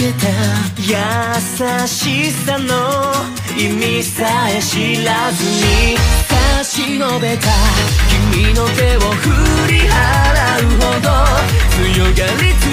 けた優しさの意味さえ知らずに差し伸べた君の手を振り払うほど強がりつ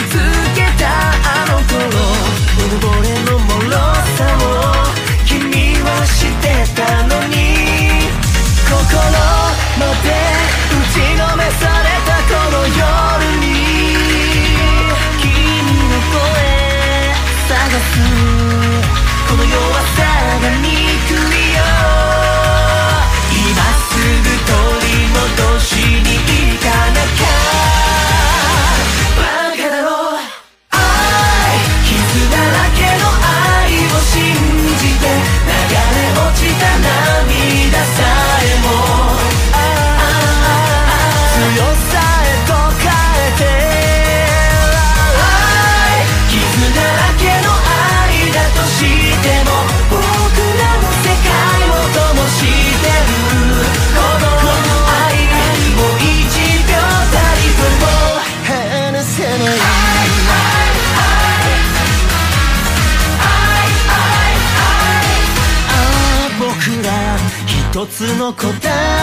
一つの答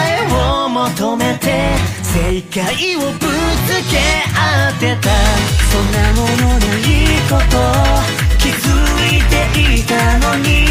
えを求めて正解をぶつけ合ってた。そんなもののいいこと気づいていたのに。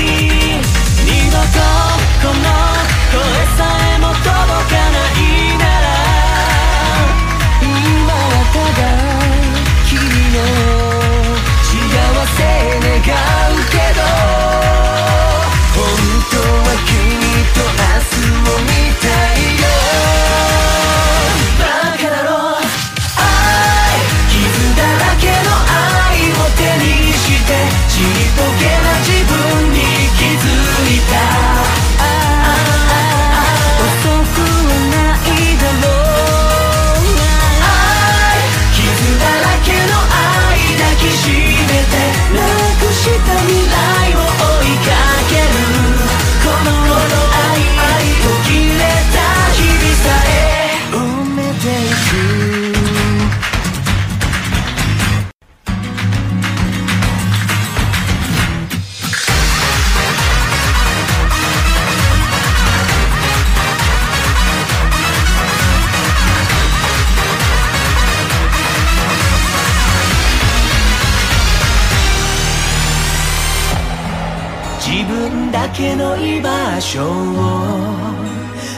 けの居場所を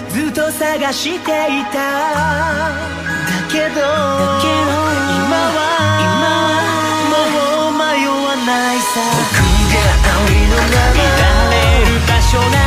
ずっと探していた。だけどだけど今は今はもう迷わないさ。僕があのままられる場所な